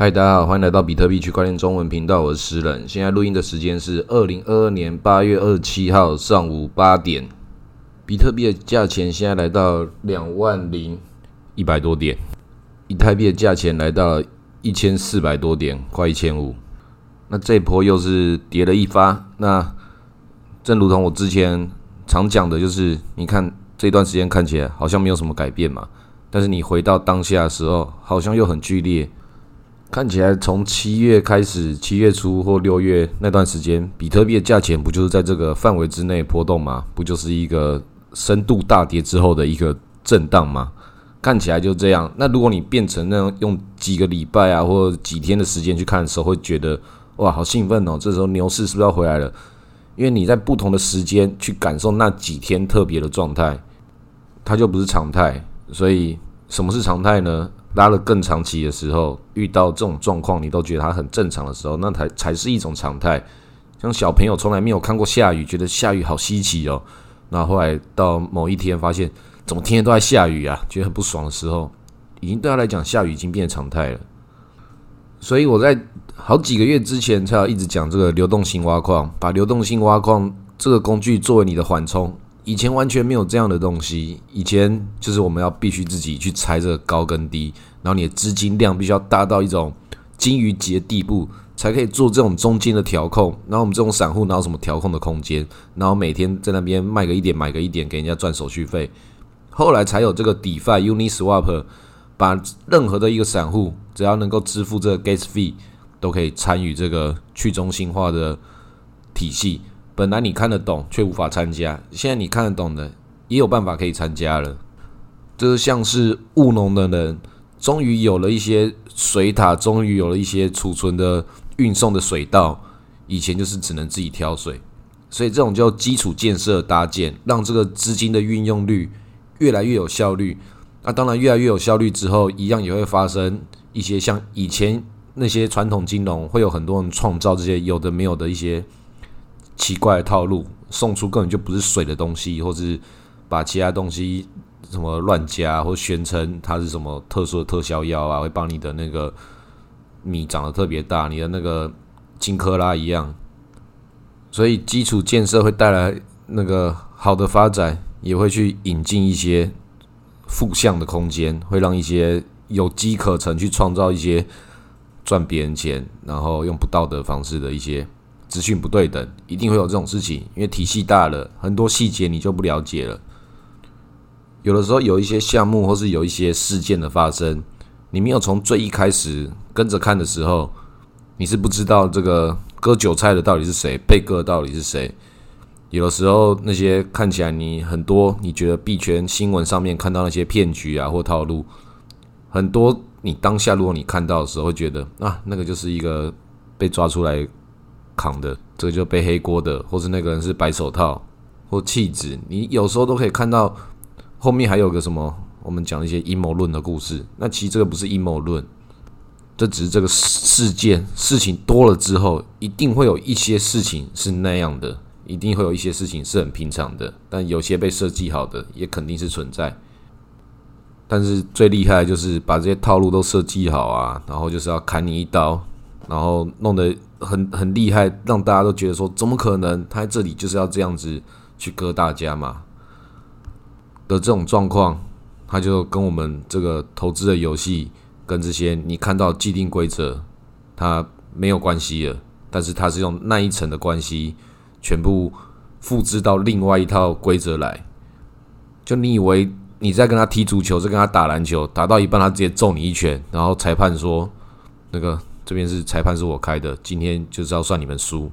嗨，大家好，欢迎来到比特币区块链中文频道，我是诗人。现在录音的时间是二零二二年八月二十七号上午八点。比特币的价钱现在来到两万零一百多点，以太币的价钱来到一千四百多点，快一千五。那这波又是跌了一发。那正如同我之前常讲的，就是你看这段时间看起来好像没有什么改变嘛，但是你回到当下的时候，好像又很剧烈。看起来从七月开始，七月初或六月那段时间，比特币的价钱不就是在这个范围之内波动吗？不就是一个深度大跌之后的一个震荡吗？看起来就这样。那如果你变成那种用几个礼拜啊，或几天的时间去看的时候，会觉得哇，好兴奋哦！这时候牛市是不是要回来了？因为你在不同的时间去感受那几天特别的状态，它就不是常态。所以什么是常态呢？拉了更长期的时候，遇到这种状况，你都觉得它很正常的时候，那才才是一种常态。像小朋友从来没有看过下雨，觉得下雨好稀奇哦。那后来到某一天发现，怎么天天都在下雨啊，觉得很不爽的时候，已经对他来讲，下雨已经变常态了。所以我在好几个月之前才要一直讲这个流动性挖矿，把流动性挖矿这个工具作为你的缓冲。以前完全没有这样的东西，以前就是我们要必须自己去猜这个高跟低，然后你的资金量必须要大到一种金鱼级的地步，才可以做这种中间的调控。然后我们这种散户哪有什么调控的空间？然后每天在那边卖个一点，买个一点，给人家赚手续费。后来才有这个 DeFi Uniswap，把任何的一个散户只要能够支付这个 Gas Fee，都可以参与这个去中心化的体系。本来你看得懂，却无法参加。现在你看得懂的，也有办法可以参加了。这像是务农的人，终于有了一些水塔，终于有了一些储存的、运送的水道。以前就是只能自己挑水，所以这种叫基础建设搭建，让这个资金的运用率越来越有效率。那当然，越来越有效率之后，一样也会发生一些像以前那些传统金融会有很多人创造这些有的没有的一些。奇怪的套路，送出根本就不是水的东西，或是把其他东西什么乱加，或宣称它是什么特殊的特效药啊，会帮你的那个米长得特别大，你的那个金克拉一样。所以基础建设会带来那个好的发展，也会去引进一些负向的空间，会让一些有机可乘去创造一些赚别人钱，然后用不道德方式的一些。资讯不对等，一定会有这种事情，因为体系大了，很多细节你就不了解了。有的时候有一些项目或是有一些事件的发生，你没有从最一开始跟着看的时候，你是不知道这个割韭菜的到底是谁，被割到底是谁。有的时候那些看起来你很多你觉得币圈新闻上面看到那些骗局啊或套路，很多你当下如果你看到的时候会觉得啊，那个就是一个被抓出来。扛的这个就背黑锅的，或是那个人是白手套或弃子，你有时候都可以看到后面还有个什么，我们讲一些阴谋论的故事。那其实这个不是阴谋论，这只是这个事件事情多了之后，一定会有一些事情是那样的，一定会有一些事情是很平常的，但有些被设计好的也肯定是存在。但是最厉害的就是把这些套路都设计好啊，然后就是要砍你一刀。然后弄得很很厉害，让大家都觉得说，怎么可能？他在这里就是要这样子去割大家嘛？的这种状况，他就跟我们这个投资的游戏，跟这些你看到既定规则，它没有关系了。但是它是用那一层的关系，全部复制到另外一套规则来。就你以为你在跟他踢足球，是跟他打篮球，打到一半他直接揍你一拳，然后裁判说那个。这边是裁判是我开的，今天就是要算你们输。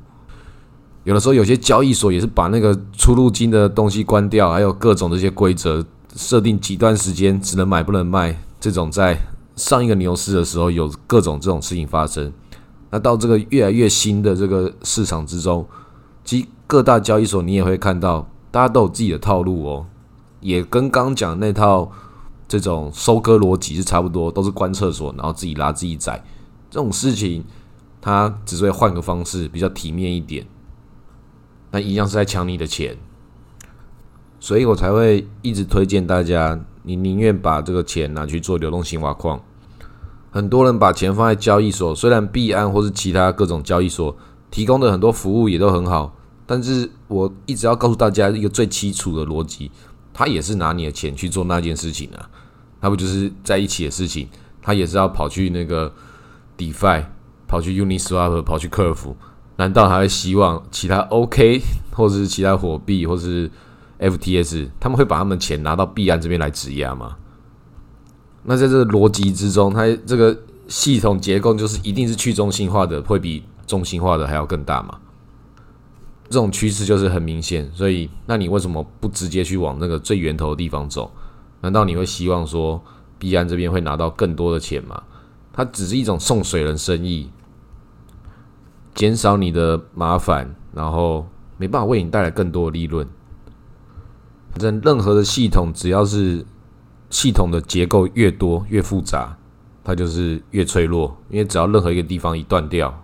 有的时候有些交易所也是把那个出入金的东西关掉，还有各种这些规则设定，几段时间只能买不能卖。这种在上一个牛市的时候有各种这种事情发生。那到这个越来越新的这个市场之中，其各大交易所你也会看到，大家都有自己的套路哦，也跟刚讲那套这种收割逻辑是差不多，都是关厕所，然后自己拉自己宰。这种事情，他只是会换个方式，比较体面一点，那一样是在抢你的钱，所以我才会一直推荐大家，你宁愿把这个钱拿去做流动性挖矿。很多人把钱放在交易所，虽然币安或是其他各种交易所提供的很多服务也都很好，但是我一直要告诉大家一个最基础的逻辑，他也是拿你的钱去做那件事情啊，他不就是在一起的事情，他也是要跑去那个 DeFi，跑去 Uniswap，跑去 Curve，难道还会希望其他 OK 或者是其他货币或是 FTS，他们会把他们钱拿到币安这边来质押吗？那在这个逻辑之中，它这个系统结构就是一定是去中心化的，会比中心化的还要更大嘛？这种趋势就是很明显。所以，那你为什么不直接去往那个最源头的地方走？难道你会希望说币安这边会拿到更多的钱吗？它只是一种送水人生意，减少你的麻烦，然后没办法为你带来更多的利润。反正任何的系统，只要是系统的结构越多越复杂，它就是越脆弱。因为只要任何一个地方一断掉，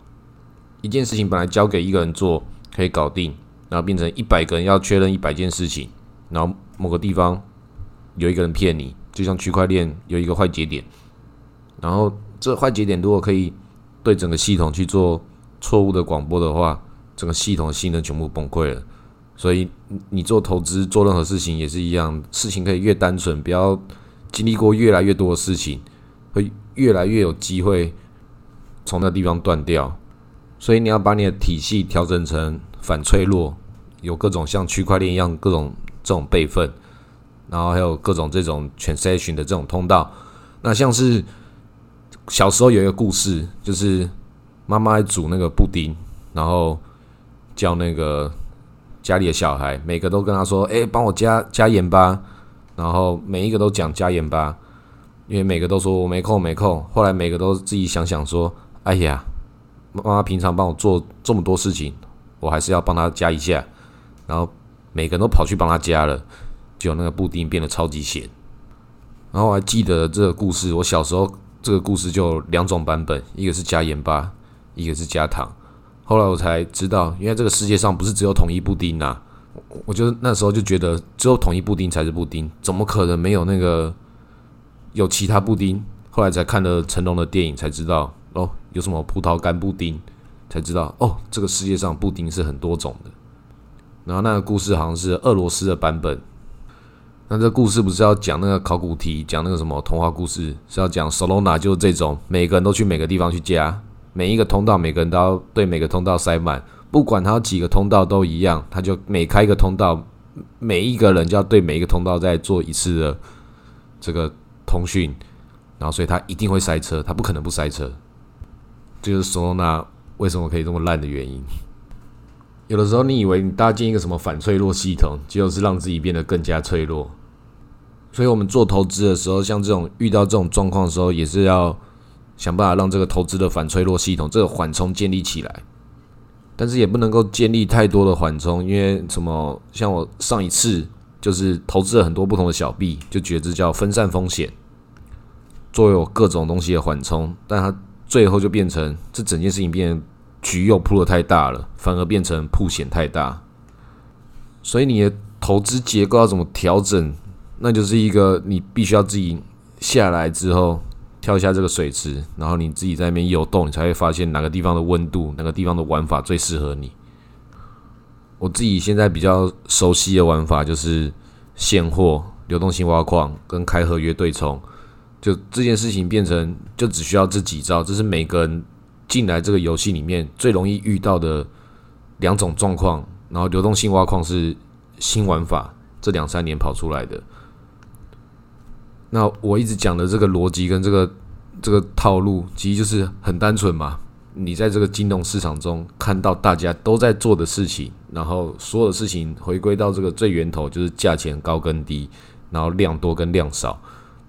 一件事情本来交给一个人做可以搞定，然后变成一百个人要确认一百件事情，然后某个地方有一个人骗你，就像区块链有一个坏节点，然后这坏节点如果可以对整个系统去做错误的广播的话，整个系统性能全部崩溃了。所以你做投资做任何事情也是一样，事情可以越单纯，不要。经历过越来越多的事情，会越来越有机会从那地方断掉。所以你要把你的体系调整成反脆弱，有各种像区块链一样各种这种备份，然后还有各种这种 transaction 的这种通道。那像是小时候有一个故事，就是妈妈煮那个布丁，然后叫那个家里的小孩，每个都跟他说：“哎，帮我加加盐巴。”然后每一个都讲加盐巴，因为每个都说我没空没空。后来每个都自己想想说：“哎呀，妈妈平常帮我做这么多事情，我还是要帮他加一下。”然后每个人都跑去帮他加了，就那个布丁变得超级咸。然后我还记得这个故事，我小时候这个故事就两种版本，一个是加盐巴，一个是加糖。后来我才知道，因为这个世界上不是只有统一布丁呐。我就那时候就觉得只有统一布丁才是布丁，怎么可能没有那个有其他布丁？后来才看了成龙的电影才知道哦，有什么葡萄干布丁，才知道哦，这个世界上布丁是很多种的。然后那个故事好像是俄罗斯的版本。那这故事不是要讲那个考古题，讲那个什么童话故事，是要讲 Solana 就是这种，每个人都去每个地方去加，每一个通道每个人都要对每个通道塞满。不管他有几个通道都一样，他就每开一个通道，每一个人就要对每一个通道再做一次的这个通讯，然后所以他一定会塞车，他不可能不塞车。这就是 Solona 为什么可以这么烂的原因。有的时候你以为你搭建一个什么反脆弱系统，就是让自己变得更加脆弱。所以我们做投资的时候，像这种遇到这种状况的时候，也是要想办法让这个投资的反脆弱系统这个缓冲建立起来。但是也不能够建立太多的缓冲，因为什么？像我上一次就是投资了很多不同的小币，就觉得这叫分散风险，作为我各种东西的缓冲。但它最后就变成这整件事情变局又铺的太大了，反而变成铺险太大。所以你的投资结构要怎么调整？那就是一个你必须要自己下来之后。跳一下这个水池，然后你自己在那边游动，你才会发现哪个地方的温度，哪个地方的玩法最适合你。我自己现在比较熟悉的玩法就是现货、流动性挖矿跟开合约对冲。就这件事情变成就只需要这几招，这是每个人进来这个游戏里面最容易遇到的两种状况。然后流动性挖矿是新玩法，这两三年跑出来的。那我一直讲的这个逻辑跟这个这个套路，其实就是很单纯嘛。你在这个金融市场中看到大家都在做的事情，然后所有的事情回归到这个最源头，就是价钱高跟低，然后量多跟量少。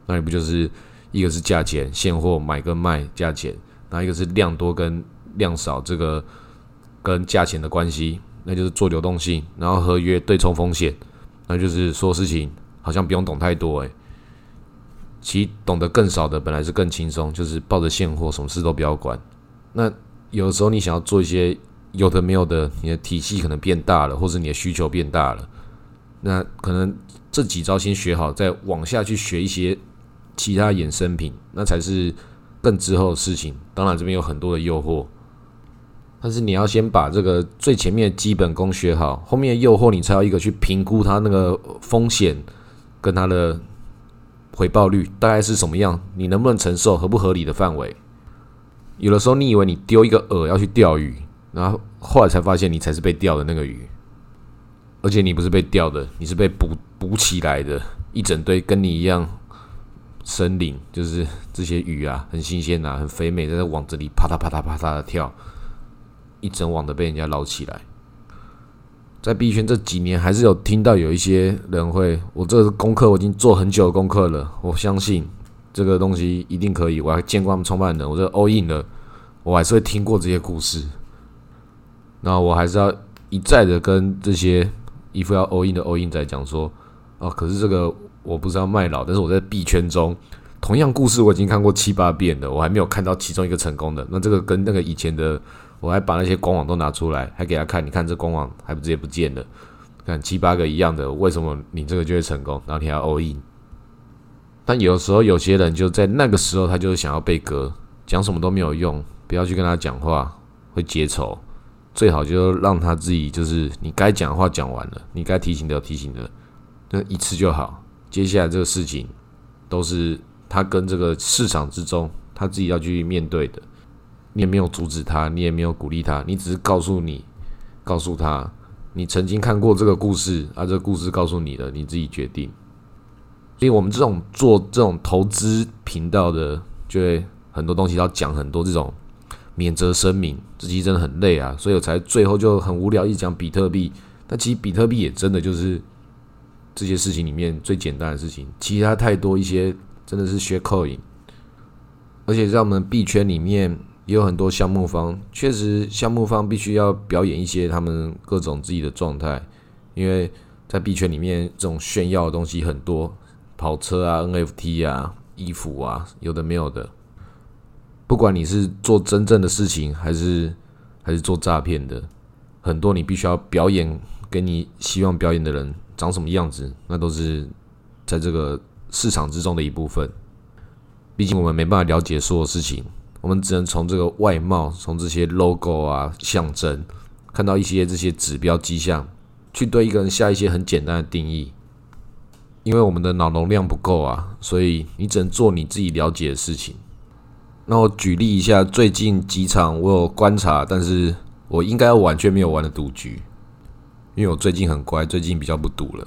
那你不就是一个是价钱现货买跟卖价钱，然后一个是量多跟量少这个跟价钱的关系，那就是做流动性，然后合约对冲风险，那就是说事情好像不用懂太多诶。其实懂得更少的本来是更轻松，就是抱着现货，什么事都不要管。那有时候你想要做一些有的没有的，你的体系可能变大了，或者你的需求变大了，那可能这几招先学好，再往下去学一些其他衍生品，那才是更之后的事情。当然，这边有很多的诱惑，但是你要先把这个最前面的基本功学好，后面的诱惑你才要一个去评估它那个风险跟它的回报率大概是什么样，你能不能承受合不合理的范围。有的时候，你以为你丢一个饵要去钓鱼，然后后来才发现你才是被钓的那个鱼，而且你不是被钓的，你是被捕捕起来的，一整堆跟你一样。森林就是这些鱼啊，很新鲜啊，很肥美，在那网子里啪嗒啪嗒啪嗒的跳，一整网的被人家捞起来。在币圈这几年，还是有听到有一些人会，我这个功课我已经做很久的功课了，我相信这个东西一定可以。我还见过他们创办人，我这 all in 了，我还是会听过这些故事。那我还是要一再的跟这些一副要 all in 的 all in 在讲说，哦，可是这个。我不是要卖老，但是我在币圈中，同样故事我已经看过七八遍了，我还没有看到其中一个成功的。那这个跟那个以前的，我还把那些官网都拿出来，还给他看，你看这官网还不直接不见了？看七八个一样的，为什么你这个就会成功？然后你还 all in？但有时候有些人就在那个时候，他就是想要被割，讲什么都没有用，不要去跟他讲话，会结仇。最好就让他自己，就是你该讲话讲完了，你该提醒的提醒的，那一次就好。接下来这个事情，都是他跟这个市场之中他自己要去面对的。你也没有阻止他，你也没有鼓励他，你只是告诉你，告诉他，你曾经看过这个故事，啊，这个故事告诉你的，你自己决定。所以我们这种做这种投资频道的，就会很多东西要讲很多这种免责声明，这其实真的很累啊，所以我才最后就很无聊，一直讲比特币。但其实比特币也真的就是。这些事情里面最简单的事情，其他太多一些真的是学扣影，而且在我们币圈里面也有很多项目方，确实项目方必须要表演一些他们各种自己的状态，因为在币圈里面这种炫耀的东西很多，跑车啊、NFT 啊、衣服啊，有的没有的，不管你是做真正的事情，还是还是做诈骗的，很多你必须要表演给你希望表演的人。长什么样子，那都是在这个市场之中的一部分。毕竟我们没办法了解所有事情，我们只能从这个外貌、从这些 logo 啊象征，看到一些这些指标迹象，去对一个人下一些很简单的定义。因为我们的脑容量不够啊，所以你只能做你自己了解的事情。那我举例一下，最近几场我有观察，但是我应该要玩却没有玩的赌局。因为我最近很乖，最近比较不赌了，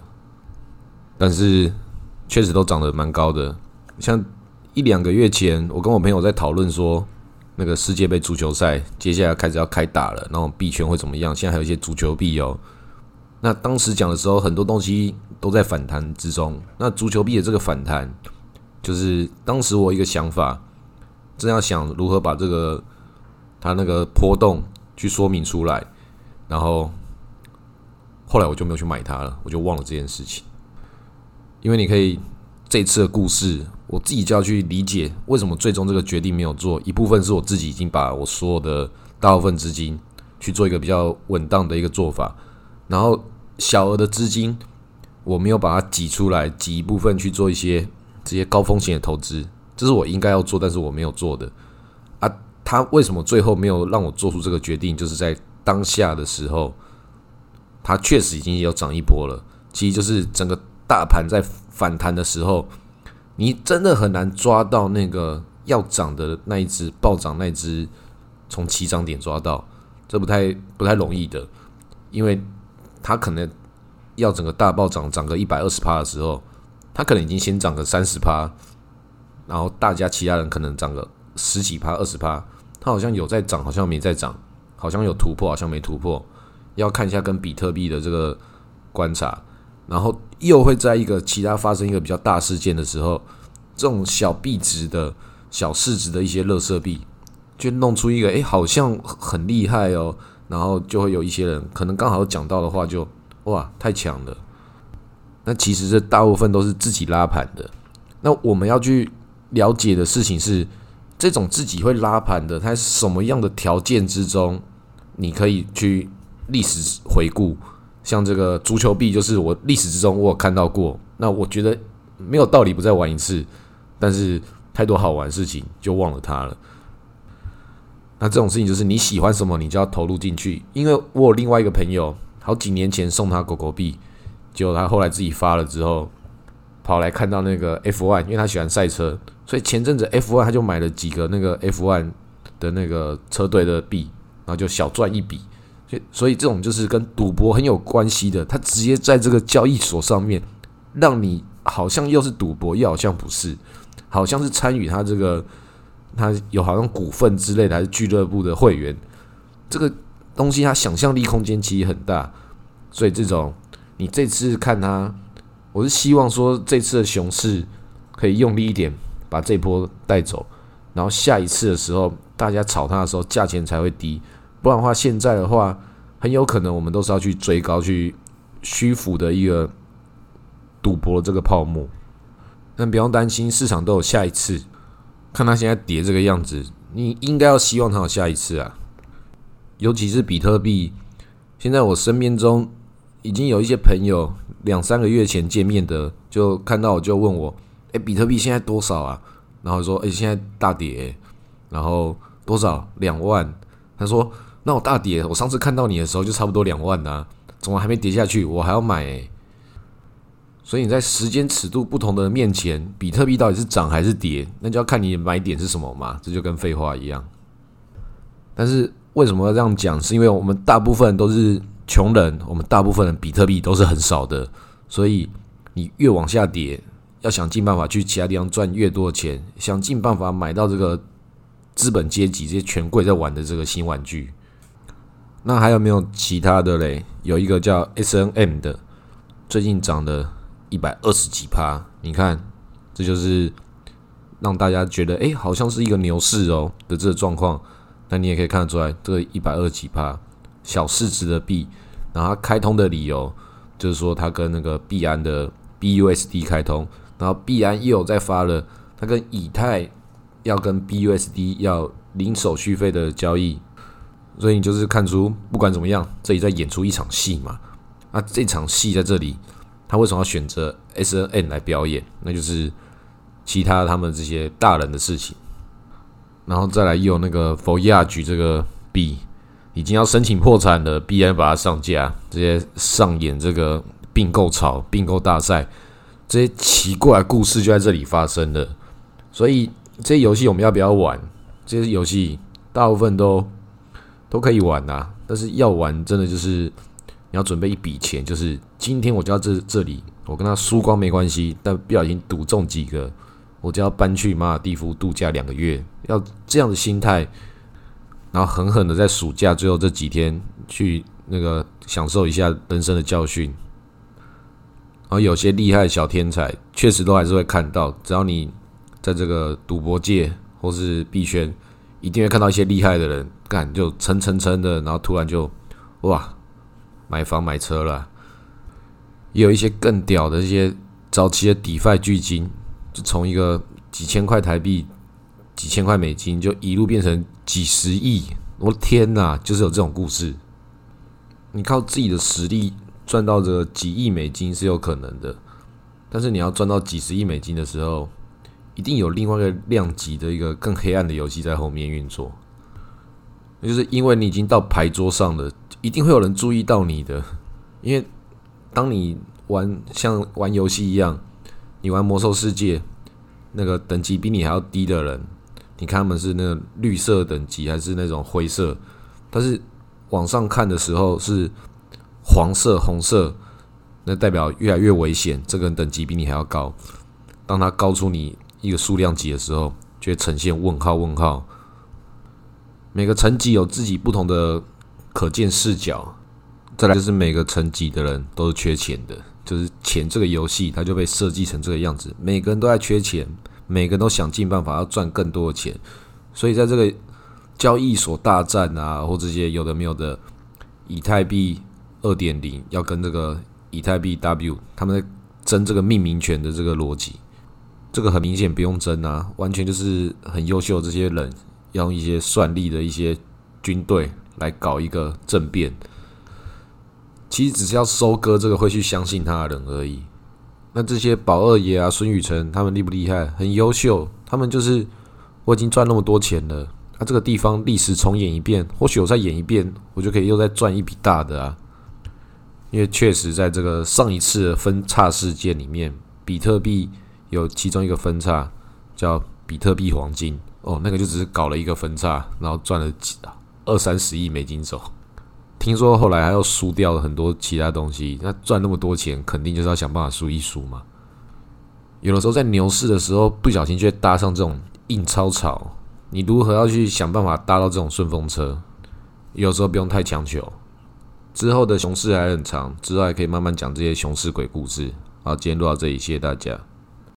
但是确实都涨得蛮高的。像一两个月前，我跟我朋友在讨论说，那个世界杯足球赛接下来开始要开打了，然后币圈会怎么样？现在还有一些足球币哦。那当时讲的时候，很多东西都在反弹之中。那足球币的这个反弹，就是当时我一个想法，正要想如何把这个它那个波动去说明出来，然后。后来我就没有去买它了，我就忘了这件事情。因为你可以这次的故事，我自己就要去理解为什么最终这个决定没有做。一部分是我自己已经把我所有的大部分资金去做一个比较稳当的一个做法，然后小额的资金我没有把它挤出来，挤一部分去做一些这些高风险的投资，这是我应该要做，但是我没有做的。啊，他为什么最后没有让我做出这个决定？就是在当下的时候。它确实已经有涨一波了，其实就是整个大盘在反弹的时候，你真的很难抓到那个要涨的那一只暴涨那一只，从起涨点抓到，这不太不太容易的，因为它可能要整个大暴涨涨个一百二十趴的时候，它可能已经先涨个三十趴，然后大家其他人可能涨个十几趴二十趴，它好像有在涨，好像没在涨，好像有突破，好像没突破。要看一下跟比特币的这个观察，然后又会在一个其他发生一个比较大事件的时候，这种小币值的小市值的一些乐色币，就弄出一个哎，好像很厉害哦，然后就会有一些人可能刚好讲到的话，就哇太强了。那其实这大部分都是自己拉盘的。那我们要去了解的事情是，这种自己会拉盘的，它什么样的条件之中，你可以去。历史回顾，像这个足球币，就是我历史之中我有看到过。那我觉得没有道理不再玩一次，但是太多好玩事情，就忘了它了。那这种事情就是你喜欢什么，你就要投入进去。因为我有另外一个朋友，好几年前送他狗狗币，结果他后来自己发了之后，跑来看到那个 F one，因为他喜欢赛车，所以前阵子 F one 他就买了几个那个 F one 的那个车队的币，然后就小赚一笔。所以，这种就是跟赌博很有关系的，他直接在这个交易所上面，让你好像又是赌博，又好像不是，好像是参与他这个。他有好像股份之类的，还是俱乐部的会员，这个东西他想象力空间其实很大，所以这种你这次看他，我是希望说这次的熊市可以用力一点，把这波带走，然后下一次的时候大家炒它的时候价钱才会低，不然的话现在的话很有可能我们都是要去追高去虚浮的一个赌博这个泡沫，但不用担心，市场都有下一次。看它现在跌这个样子，你应该要希望它有下一次啊！尤其是比特币，现在我身边中已经有一些朋友两三个月前见面的，就看到我就问我：“哎，比特币现在多少啊？”然后说：“哎，现在大跌，然后多少？两万？”他说：“那我大跌，我上次看到你的时候就差不多两万呐，怎么还没跌下去？我还要买。”所以你在时间尺度不同的面前，比特币到底是涨还是跌，那就要看你买点是什么嘛。这就跟废话一样。但是为什么要这样讲？是因为我们大部分都是穷人，我们大部分的比特币都是很少的。所以你越往下跌，要想尽办法去其他地方赚越多的钱，想尽办法买到这个资本阶级这些权贵在玩的这个新玩具。那还有没有其他的嘞？有一个叫 S N M 的，最近涨的。一百二十几趴，你看，这就是让大家觉得哎，好像是一个牛市哦的这个状况。那你也可以看得出来，这个一百二十几趴小市值的币，然后它开通的理由就是说它跟那个币安的 BUSD 开通，然后币安又有在发了，它跟以太要跟 BUSD 要零手续费的交易，所以你就是看出不管怎么样，这里在演出一场戏嘛。那这场戏在这里。他为什么要选择 S N N 来表演？那就是其他他们这些大人的事情。然后再来有那个佛亚局这个币已经要申请破产了，必然把它上架，这些上演这个并购潮、并购大赛，这些奇怪故事就在这里发生了。所以这些游戏我们要不要玩？这些游戏大部分都都可以玩呐，但是要玩真的就是。你要准备一笔钱，就是今天我就要这这里，我跟他输光没关系，但不小心赌中几个，我就要搬去马尔蒂夫度假两个月，要这样的心态，然后狠狠的在暑假最后这几天去那个享受一下人生的教训。然后有些厉害的小天才，确实都还是会看到，只要你在这个赌博界或是币圈，一定会看到一些厉害的人干就蹭蹭蹭的，然后突然就哇。买房买车了，也有一些更屌的一些早期的 DeFi 巨金，就从一个几千块台币、几千块美金，就一路变成几十亿。我的天哪，就是有这种故事。你靠自己的实力赚到这几亿美金是有可能的，但是你要赚到几十亿美金的时候，一定有另外一个量级的一个更黑暗的游戏在后面运作。那就是因为你已经到牌桌上了。一定会有人注意到你的，因为当你玩像玩游戏一样，你玩魔兽世界，那个等级比你还要低的人，你看他们是那个绿色等级还是那种灰色，但是往上看的时候是黄色、红色，那代表越来越危险，这个人等级比你还要高。当他高出你一个数量级的时候，就会呈现问号问号。每个层级有自己不同的。可见视角，再来就是每个层级的人都是缺钱的，就是钱这个游戏它就被设计成这个样子，每个人都在缺钱，每个人都想尽办法要赚更多的钱，所以在这个交易所大战啊，或这些有的没有的，以太币二点零要跟这个以太币 W 他们在争这个命名权的这个逻辑，这个很明显不用争啊，完全就是很优秀这些人要用一些算力的一些军队。来搞一个政变，其实只是要收割这个会去相信他的人而已。那这些宝二爷啊、孙宇晨他们厉不厉害？很优秀，他们就是我已经赚那么多钱了，那这个地方历史重演一遍，或许我再演一遍，我就可以又再赚一笔大的啊。因为确实在这个上一次的分叉事件里面，比特币有其中一个分叉叫比特币黄金哦，那个就只是搞了一个分叉，然后赚了几二三十亿美金走。听说后来还要输掉了很多其他东西，那赚那么多钱，肯定就是要想办法输一输嘛。有的时候在牛市的时候，不小心就会搭上这种印钞潮，你如何要去想办法搭到这种顺风车？有时候不用太强求。之后的熊市还很长，之后还可以慢慢讲这些熊市鬼故事。好，今天录到这里，谢谢大家。